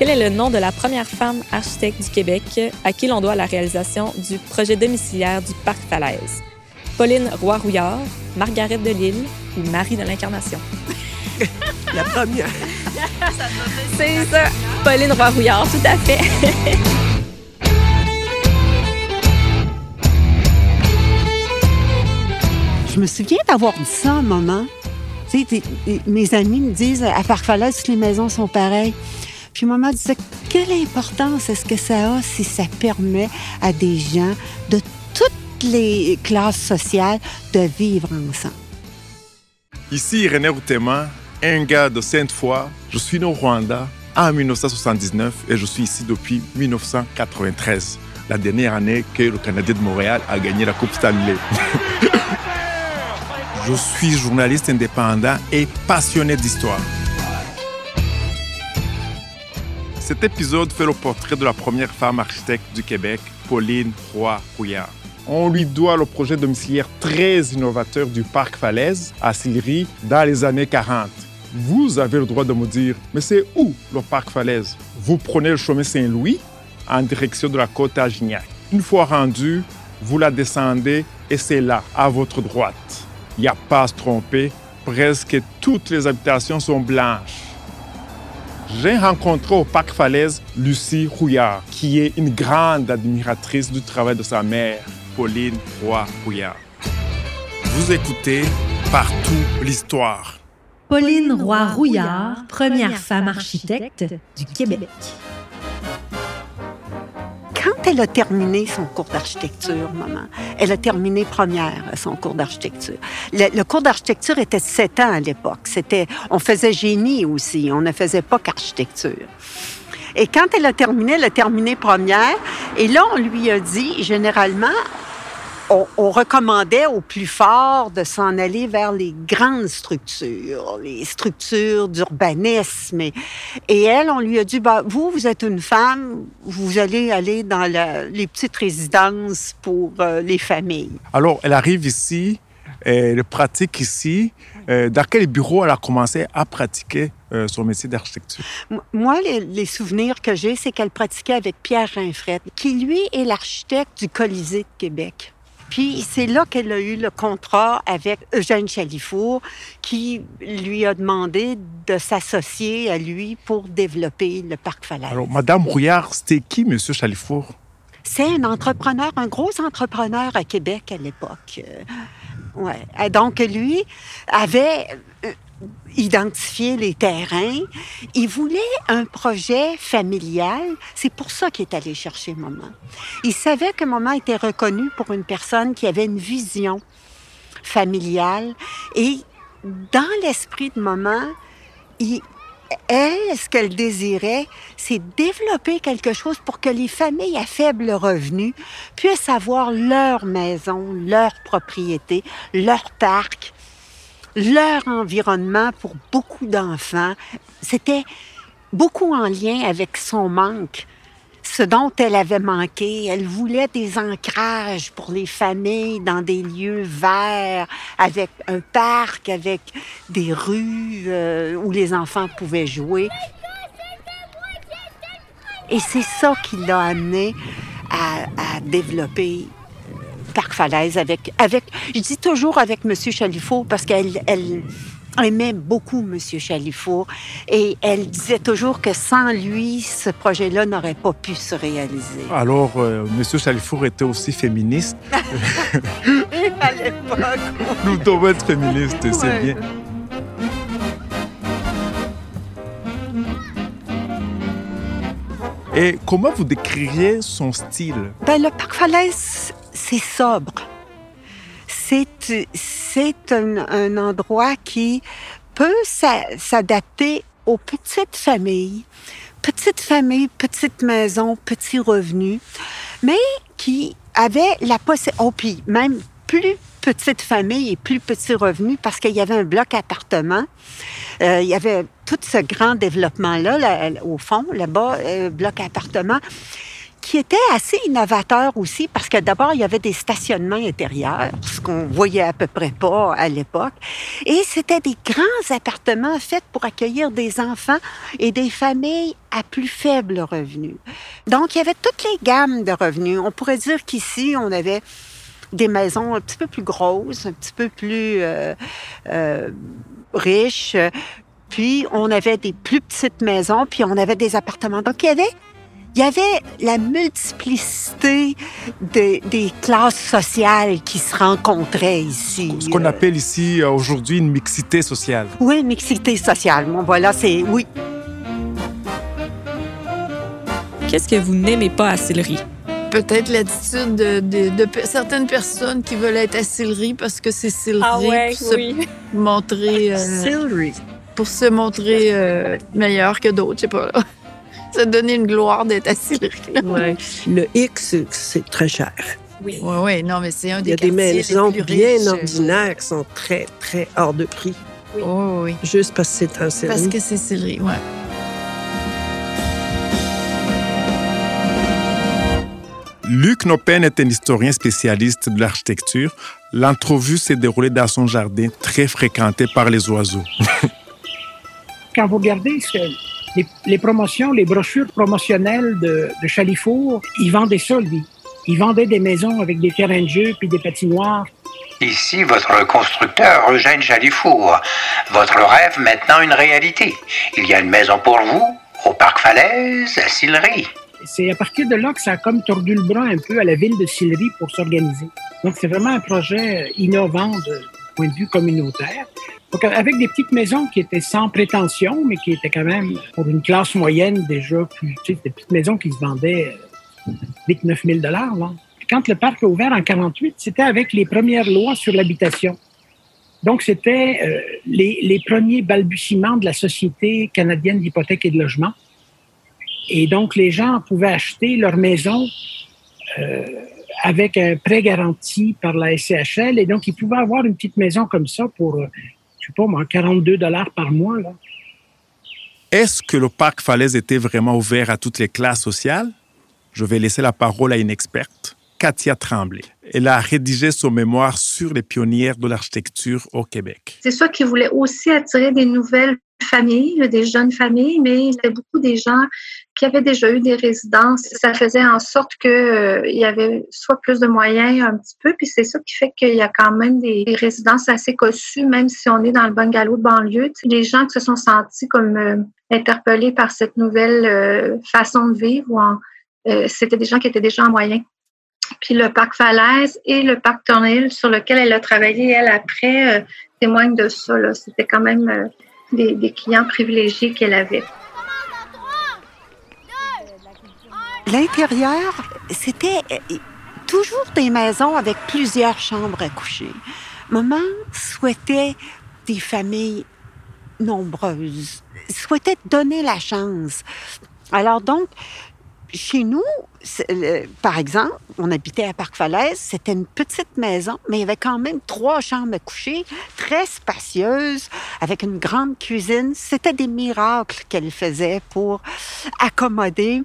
Quel est le nom de la première femme architecte du Québec à qui l'on doit la réalisation du projet domiciliaire du Parc Falaise? Pauline Roy-Rouillard, Margaret de Lille ou Marie de l'Incarnation? La première. C'est ça, Pauline Roy-Rouillard, tout à fait. Je me souviens d'avoir dit ça à un moment. Mes amis me disent à Parc-Falaise, toutes les maisons sont pareilles. Puis maman disait, quelle importance est-ce que ça a si ça permet à des gens de toutes les classes sociales de vivre ensemble? Ici René Routema, un gars de Sainte-Foy. Je suis né au Rwanda en 1979 et je suis ici depuis 1993, la dernière année que le Canadien de Montréal a gagné la Coupe Stanley. je suis journaliste indépendant et passionné d'histoire. Cet épisode fait le portrait de la première femme architecte du Québec, Pauline Roy-Rouillard. On lui doit le projet domiciliaire très innovateur du parc Falaise à Sillery dans les années 40. Vous avez le droit de me dire, mais c'est où le parc Falaise? Vous prenez le chemin Saint-Louis en direction de la côte Agignac. Une fois rendu, vous la descendez et c'est là, à votre droite. Il n'y a pas à se tromper, presque toutes les habitations sont blanches j'ai rencontré au Parc Falaise Lucie Rouillard, qui est une grande admiratrice du travail de sa mère, Pauline Roy-Rouillard. Vous écoutez Partout l'Histoire. Pauline Roy-Rouillard, première femme architecte du Québec elle a terminé son cours d'architecture, maman, elle a terminé première son cours d'architecture. Le, cours d'architecture était sept ans à l'époque. C'était, on faisait génie aussi, on ne faisait pas qu'architecture. Et quand elle a terminé, elle a terminé première. Et là, on lui a dit, généralement, on, recommandait aux plus forts de s'en aller vers les grandes structures, les structures d'urbanisme. Et, elle, on lui a dit, bah, vous, vous êtes une femme, vous allez aller dans les petites résidences pour euh, les familles. Alors, elle arrive ici, elle pratique ici. Euh, dans quel bureau elle a commencé à pratiquer euh, son métier d'architecture? Moi, les, les souvenirs que j'ai, c'est qu'elle pratiquait avec Pierre Rinfret, qui, lui, est l'architecte du Colisée de Québec. Puis c'est là qu'elle a eu le contrat avec Eugène Chalifour, qui lui a demandé de s'associer à lui pour développer le parc Falaise. Alors, Madame Rouillard, c'était qui, Monsieur Chalifour? C'est un entrepreneur, un gros entrepreneur à Québec à l'époque. Euh, ouais. Donc, lui avait euh, identifier les terrains. Il voulait un projet familial. C'est pour ça qu'il est allé chercher Maman. Il savait que Maman était reconnue pour une personne qui avait une vision familiale. Et dans l'esprit de Maman, elle, ce qu'elle désirait, c'est développer quelque chose pour que les familles à faible revenu puissent avoir leur maison, leur propriété, leur parc, leur environnement pour beaucoup d'enfants, c'était beaucoup en lien avec son manque, ce dont elle avait manqué. Elle voulait des ancrages pour les familles dans des lieux verts, avec un parc, avec des rues euh, où les enfants pouvaient jouer. Et c'est ça qui l'a amené à, à développer Parc Falaise avec, avec, je dis toujours avec M. Chalifour parce qu'elle elle aimait beaucoup M. Chalifour et elle disait toujours que sans lui, ce projet-là n'aurait pas pu se réaliser. Alors, euh, M. Chalifour était aussi féministe. à l'époque. Nous devons être féministes, c'est bien. Et comment vous décririez son style? Ben, le Parc Falaise, c'est sobre. C'est, c'est un, endroit qui peut s'adapter aux petites familles. Petites familles, petites maisons, petits revenus, mais qui avaient la possibilité, oh, puis même plus petite famille et plus petits revenus parce qu'il y avait un bloc appartement. Euh, il y avait tout ce grand développement-là, au fond, là-bas, euh, bloc appartement qui était assez innovateur aussi parce que d'abord, il y avait des stationnements intérieurs, ce qu'on voyait à peu près pas à l'époque. Et c'était des grands appartements faits pour accueillir des enfants et des familles à plus faible revenu. Donc, il y avait toutes les gammes de revenus. On pourrait dire qu'ici, on avait des maisons un petit peu plus grosses, un petit peu plus euh, euh, riches. Puis, on avait des plus petites maisons, puis on avait des appartements. Donc, il y avait il y avait la multiplicité des classes sociales qui se rencontraient ici. Ce qu'on appelle ici euh, aujourd'hui une mixité sociale. Oui, mixité sociale. Bon, voilà, c'est oui. Qu'est-ce que vous n'aimez pas à Sillery? Peut-être l'attitude de, certaines personnes qui veulent être à Sillery parce que c'est Sillery ah ouais, pour oui. se montrer. Euh, pour se montrer euh, meilleur que d'autres, je sais pas. Là ça donnait une gloire d'être assis là. Ouais. Le X, c'est très cher. Oui. oui, oui, non, mais c'est un des Il y a des maisons bien riches. ordinaires qui sont très, très hors de prix. Oui. Oh, oui. Juste parce que c'est un série. Parce que c'est série, oui. Luc Nopen est un historien spécialiste de l'architecture. L'entrevue s'est déroulée dans son jardin très fréquenté par les oiseaux. Quand vous regardez les, promotions, les brochures promotionnelles de, de Chalifour, ils vendaient ça, lui. Ils vendaient des maisons avec des terrains de jeu puis des patinoires. Ici, votre constructeur, Eugène Chalifour. Votre rêve maintenant une réalité. Il y a une maison pour vous au Parc Falaise, à Sillery. C'est à partir de là que ça a comme tordu le bras un peu à la ville de Sillery pour s'organiser. Donc, c'est vraiment un projet innovant de point de vue communautaire. Donc, avec des petites maisons qui étaient sans prétention, mais qui étaient quand même pour une classe moyenne déjà plus, tu sais, des petites maisons qui se vendaient 8 9 000 dollars. Quand le parc a ouvert en 48, c'était avec les premières lois sur l'habitation. Donc, c'était euh, les, les, premiers balbutiements de la Société canadienne d'hypothèque et de logement. Et donc, les gens pouvaient acheter leur maison euh, avec un prêt garanti par la SCHL. Et donc, ils pouvaient avoir une petite maison comme ça pour euh, je sais pas moi, 42 dollars par mois. Est-ce que le parc Falaise était vraiment ouvert à toutes les classes sociales? Je vais laisser la parole à une experte, Katia Tremblay. Elle a rédigé son mémoire sur les pionnières de l'architecture au Québec. C'est ça qui voulait aussi attirer des nouvelles familles, des jeunes familles, mais il y avait beaucoup des gens qui avaient déjà eu des résidences. Ça faisait en sorte qu'il euh, y avait soit plus de moyens un petit peu, puis c'est ça qui fait qu'il y a quand même des, résidences assez cossues, même si on est dans le bungalow de banlieue. Les gens qui se sont sentis comme euh, interpellés par cette nouvelle euh, façon de vivre, c'était des gens qui étaient déjà en moyen. Puis le parc Falaise et le parc Thornhill, sur lequel elle a travaillé, elle, après, témoignent de ça. C'était quand même des, clients privilégiés qu'elle avait. L'intérieur, c'était euh, toujours des maisons avec plusieurs chambres à coucher. Maman souhaitait des familles nombreuses, souhaitait donner la chance. Alors donc, chez nous, par exemple, on habitait à Parc-Falaise, c'était une petite maison, mais il y avait quand même trois chambres à coucher, très spacieuses, avec une grande cuisine. C'était des miracles qu'elle faisait pour accommoder,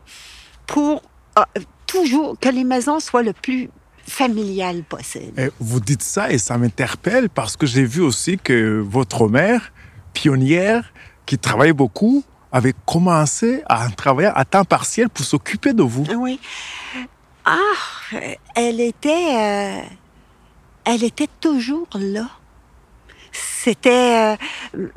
pour euh, toujours que les maisons soient le plus familiales possible. Vous dites ça et ça m'interpelle parce que j'ai vu aussi que votre mère, pionnière, qui travaillait beaucoup, avait commencé à travailler à temps partiel pour s'occuper de vous. Oui. Ah, elle était, euh, elle était toujours là. C'était, euh,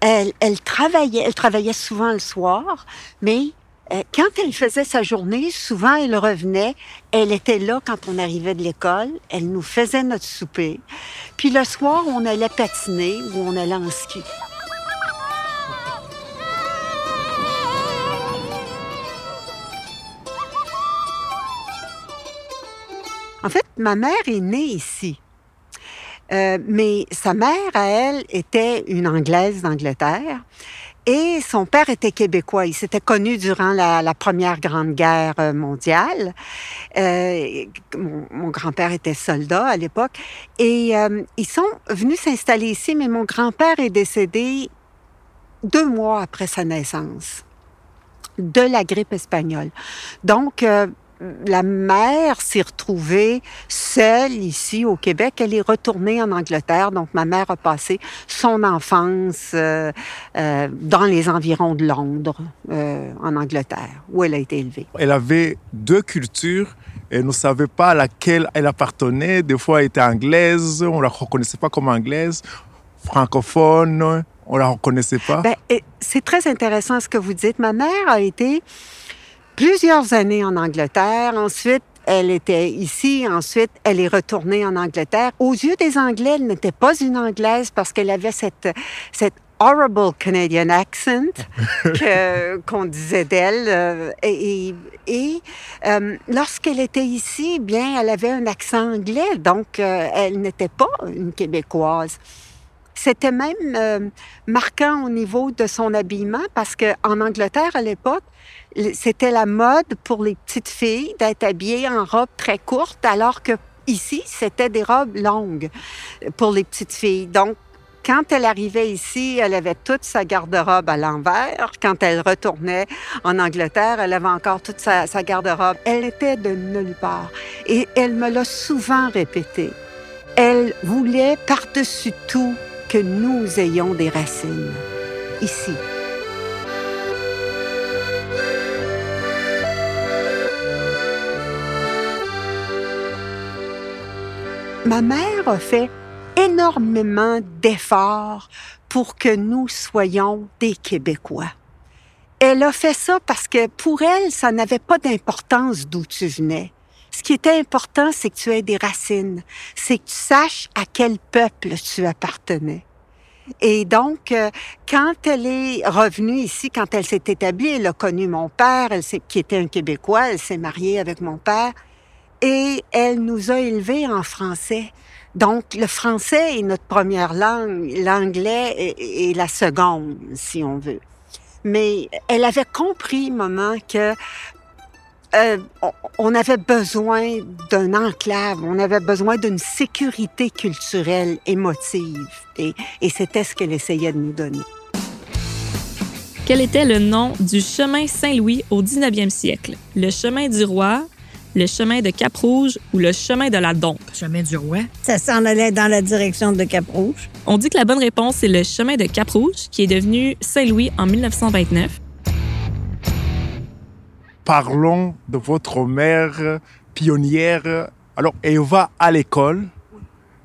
elle, elle travaillait, elle travaillait souvent le soir, mais quand elle faisait sa journée, souvent elle revenait, elle était là quand on arrivait de l'école, elle nous faisait notre souper. Puis le soir, on allait patiner ou on allait en ski. En fait, ma mère est née ici. Euh, mais sa mère, à elle, était une Anglaise d'Angleterre. Et son père était québécois. Il s'était connu durant la, Première Grande Guerre euh, mondiale. Euh, mon, grand-père était soldat à l'époque. Et ils sont venus s'installer ici, mais mon grand-père est décédé deux mois après sa naissance de la grippe espagnole. Donc, la mère s'est retrouvée seule ici au Québec. Elle est retournée en Angleterre. Donc, ma mère a passé son enfance euh, euh, dans les environs de Londres, euh, en Angleterre, où elle a été élevée. Elle avait deux cultures. Elle ne savait pas à laquelle elle appartenait. Des fois, elle était anglaise. On ne la reconnaissait pas comme anglaise. Francophone, on ne la reconnaissait pas. Ben, c'est très intéressant ce que vous dites. Ma mère a été plusieurs années en Angleterre. Ensuite, elle était ici. Ensuite, elle est retournée en Angleterre. Aux yeux des Anglais, elle n'était pas une Anglaise parce qu'elle avait cette, cette horrible Canadian accent qu'on disait d'elle. euh, Et, et- et, euh, lorsqu'elle était ici, bien, elle avait un accent anglais. Donc, euh, elle n'était pas une Québécoise. C'était même euh, marquant au niveau de son habillement parce qu'en Angleterre, à l'époque, c'était la mode pour les petites filles d'être habillées en robe très courte, alors que ici, c'était des robes longues pour les petites filles. Donc, quand elle arrivait ici, elle avait toute sa garde-robe à l'envers. Quand elle retournait en Angleterre, elle avait encore toute sa, sa garde-robe. Elle était de nulle part. Et elle me l'a souvent répété. Elle voulait par-dessus tout que nous ayons des racines ici. Ma mère a fait énormément d'efforts pour que nous soyons des Québécois. Elle a fait ça parce que pour elle, ça n'avait pas d'importance d'où tu venais. Ce qui était important, c'est que tu aies des racines, c'est que tu saches à quel peuple tu appartenais. Et donc, euh, quand elle est revenue ici, quand elle s'est établie, elle a connu mon père, elle qui était un Québécois, elle s'est mariée avec mon père, et elle nous a élevés en français. Donc, le français est notre première langue, l'anglais est, la seconde, si on veut. Mais elle avait compris, maman, que euh, on- on avait besoin d'un enclave, on avait besoin d'une sécurité culturelle, émotive. Et, et c'était ce qu'elle essayait de nous donner. Quel était le nom du chemin Saint-Louis au 19e siècle? Le chemin du roi, le chemin de Cap-Rouge ou le chemin de la Dompe? Chemin du roi. Ça s'en allait dans la direction de Cap-Rouge. On dit que la bonne réponse, c'est le chemin de Cap-Rouge, qui est devenu Saint-Louis en 1929. Parlons de votre mère pionnière. Alors, elle va à l'école.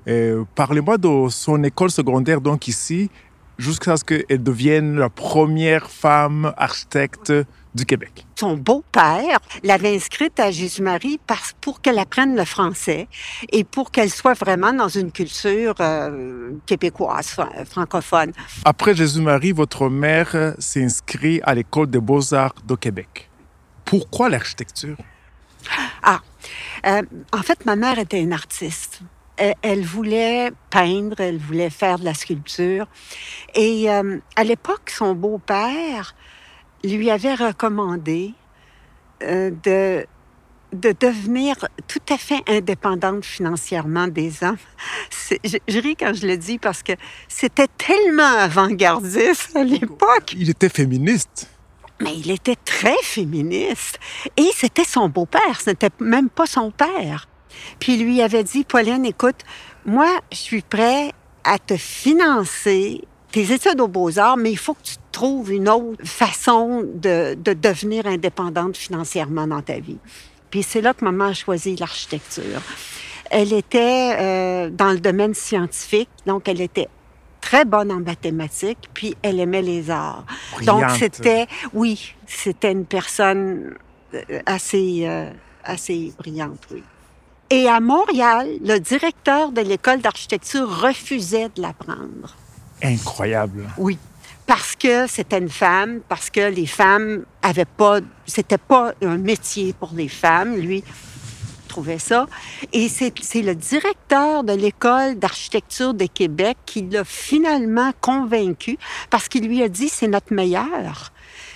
Euh, Parlez-moi de son école secondaire, donc ici, jusqu'à ce qu'elle devienne la première femme architecte du Québec. Son beau-père l'avait inscrite à Jésus-Marie pour qu'elle apprenne le français et pour qu'elle soit vraiment dans une culture euh, québécoise, fran- francophone. Après Jésus-Marie, votre mère s'inscrit à l'école des beaux-arts de Québec. Pourquoi l'architecture? Ah, euh, en fait, ma mère était une artiste. Elle, elle voulait peindre, elle voulait faire de la sculpture. Et euh, à l'époque, son beau-père lui avait recommandé euh, de, de devenir tout à fait indépendante financièrement des hommes. Je, je ris quand je le dis parce que c'était tellement avant-gardiste à l'époque. Il était féministe. Mais il était très féministe. Et c'était son beau-père, ce n'était même pas son père. Puis il lui avait dit, Pauline, écoute, moi, je suis prêt à te financer tes études aux beaux-arts, mais il faut que tu trouves une autre façon de, de devenir indépendante financièrement dans ta vie. Puis c'est là que maman a choisi l'architecture. Elle était euh, dans le domaine scientifique, donc elle était très bonne en mathématiques, puis elle aimait les arts. Donc Brillante. c'était, oui, c'était une personne euh, assez, euh, assez brillante, oui. Et à Montréal, le directeur de l'école d'architecture refusait de la prendre. Incroyable. Oui. Parce que c'était une femme, parce que les femmes avaient pas, c'était pas un métier pour les femmes. Lui trouvait ça. Et c'est le directeur de l'école d'architecture de Québec qui l'a finalement convaincu parce qu'il lui a dit c'est notre meilleur.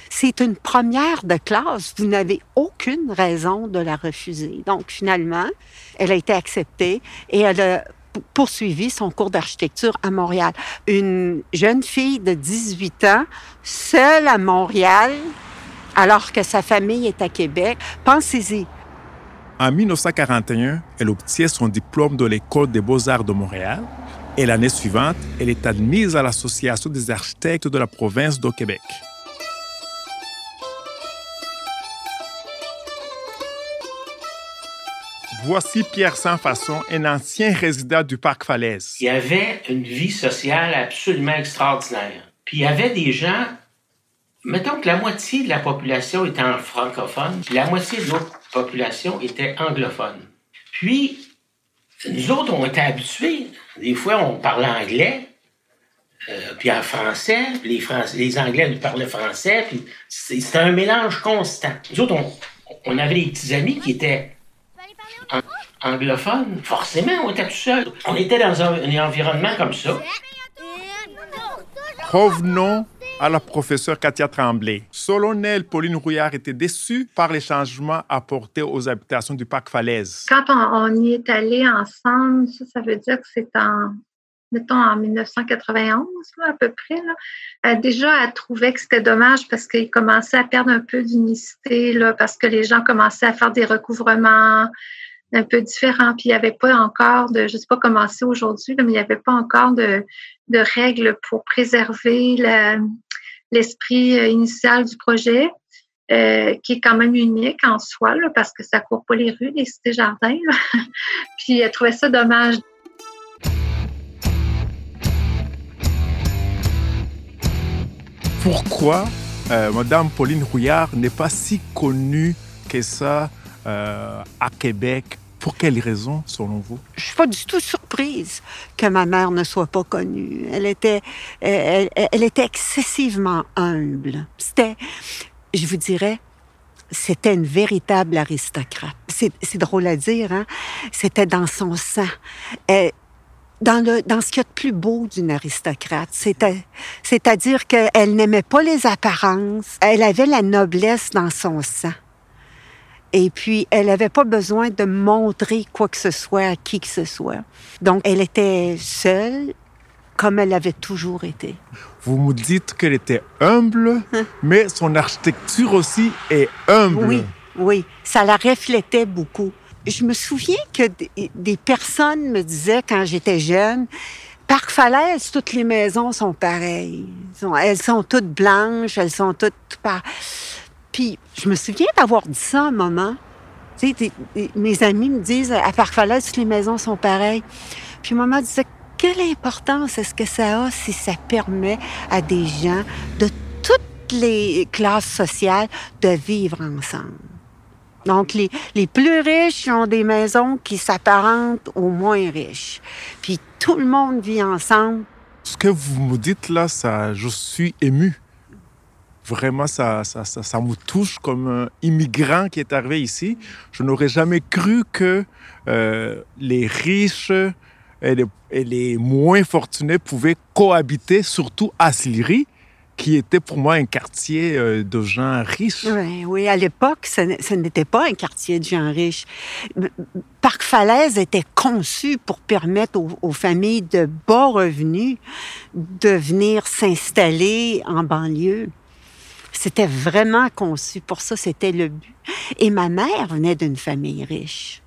C'est une première de classe. Vous n'avez aucune raison de la refuser. Donc, finalement, elle a été acceptée et elle a poursuivi son cours d'architecture à Montréal. Une jeune fille de 18 ans, seule à Montréal, alors que sa famille est à Québec. Pensez-y. En 1941, elle obtient son diplôme de l'École des beaux-arts de Montréal et l'année suivante, elle est admise à l'Association des architectes de la province de Québec. Voici Pierre Sans-Façon, un ancien résident du Parc Falaise. Il y avait une vie sociale absolument extraordinaire. Puis il y avait des gens, mettons que la moitié de la population était francophone, puis la moitié de l'autre population était anglophone. Puis, nous autres, on était habitués. Des fois, on parlait anglais, euh, puis en français, puis les, Anglais nous parlaient français, puis c'était un mélange constant. Nous autres, on, on avait des petits amis qui étaient an- anglophones. Forcément, on était tout seuls. On était dans un, un environnement comme ça. Revenons à la professeure Katia Tremblay. Selon elle, Pauline Rouillard était déçue par les changements apportés aux habitations du Parc Falaise. Quand on, on y est allé ensemble, ça, ça veut dire que c'est en, mettons, en 1991, là, à peu près. Là. Euh, déjà, elle trouvait que c'était dommage parce qu'il commençait à perdre un peu d'unicité, là, parce que les gens commençaient à faire des recouvrements un peu différents. Puis il n'y avait pas encore de, je ne sais pas comment c'est aujourd'hui, mais il n'y avait pas encore de, règles pour préserver l'esprit euh, initial du projet. euh, qui est quand même unique en soi, parce que ça court pas les rues, les cités-jardins. Puis elle trouvait ça dommage. Pourquoi euh, Madame Pauline Rouillard n'est pas si connue que ça à Québec Pour quelles raisons, selon vous? Je suis pas du tout surprise que ma mère ne soit pas connue. Elle était, elle, était excessivement humble. C'était, je vous dirais, c'était une véritable aristocrate. C'est drôle à dire, hein? C'était dans son sang. Dans, le, dans ce qu'il y a de plus beau d'une aristocrate, c'est-à-dire qu'elle n'aimait pas les apparences, elle avait la noblesse dans son sang. Et puis, elle n'avait pas besoin de montrer quoi que ce soit à qui que ce soit. Donc, elle était seule, comme elle avait toujours été. Vous me dites qu'elle était humble, mais son architecture aussi est humble. Oui, oui, ça la reflétait beaucoup. Je me souviens que des, des personnes me disaient quand j'étais jeune, Parc Falaise, toutes les maisons sont pareilles. Elles sont- Elles sont toutes blanches, elles sont toutes par... Puis je me souviens d'avoir dit ça un moment. Tu sais, mes amis me disent à Parc Falaise, toutes les maisons sont pareilles. Puis maman disait, quelle importance est-ce que ça a si ça permet à des gens de toutes les classes sociales de vivre ensemble? Donc, les, les plus riches ont des maisons qui s'apparentent aux moins riches. Puis tout le monde vit ensemble. Ce que vous me dites là, ça, je suis ému. Vraiment, ça, ça, ça, me touche comme un immigrant qui est arrivé ici. Je n'aurais jamais cru que euh, les riches et les, moins fortunés pouvaient cohabiter, surtout à Sillery, qui était pour moi un quartier euh, de gens riches. Oui, oui, à l'époque, ce n'était pas un quartier de gens riches. Parc Falaise était conçu pour permettre aux familles de bas revenus de venir s'installer en banlieue. C'était vraiment conçu pour ça, c'était le but. Et ma mère venait d'une famille riche.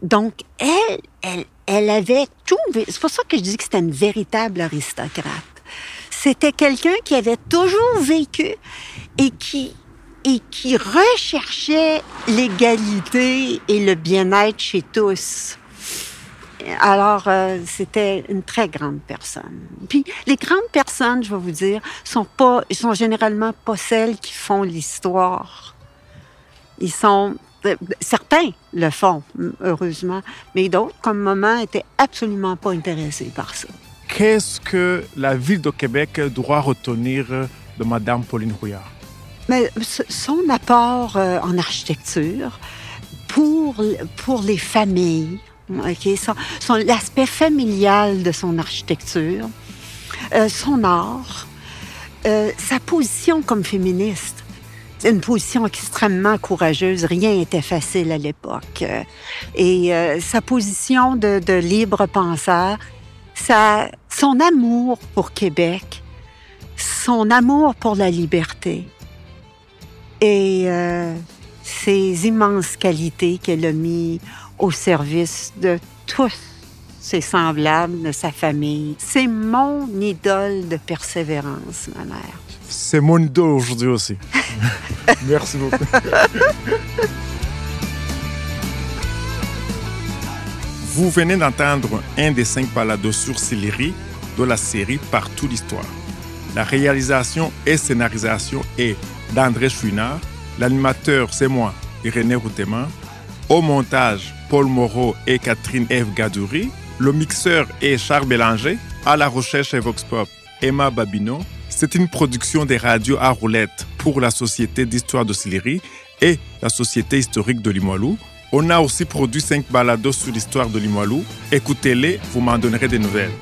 Donc, elle, elle, elle avait tout. C'est pour ça que je dis que c'était une véritable aristocrate. C'était quelqu'un qui avait toujours vécu et qui, et qui recherchait l'égalité et le bien-être chez tous. Alors, euh, c'était une très grande personne. Puis, les grandes personnes, je vais vous dire, sont pas, sont généralement pas celles qui font l'histoire. Ils sont, euh, certains le font, heureusement, mais d'autres, comme maman, étaient absolument pas intéressés par ça. Qu'est-ce que la ville de Québec doit retenir de Madame Pauline Rouillard? Mais son apport euh, en architecture pour, pour les familles, son, l'aspect familial de son architecture, euh, son art, euh, sa position comme féministe. Une position extrêmement courageuse. Rien n'était facile à l'époque. Euh, Et sa position de, libre penseur, sa, son amour pour Québec, son amour pour la liberté. Et ses immenses qualités qu'elle a mis au service de tous ses semblables, de sa famille. C'est mon idole de persévérance, ma mère. C'est mon idole aujourd'hui aussi. Merci beaucoup. Vous venez d'entendre un des cinq balados sur Sillery de la série Partout l'histoire. La réalisation et scénarisation est d'André Chouinard. L'animateur, c'est moi, Irénée Routeman. Au montage, Paul Moreau et Catherine Eve Gadouri. Le mixeur est Charles Bélanger. À la recherche et Vox Pop, Emma Babino. C'est une production des radios à roulettes pour la Société d'histoire de Sillery et la Société historique de Limoilou. On a aussi produit cinq balados sur l'histoire de Limoilou. Écoutez-les, vous m'en donnerez des nouvelles.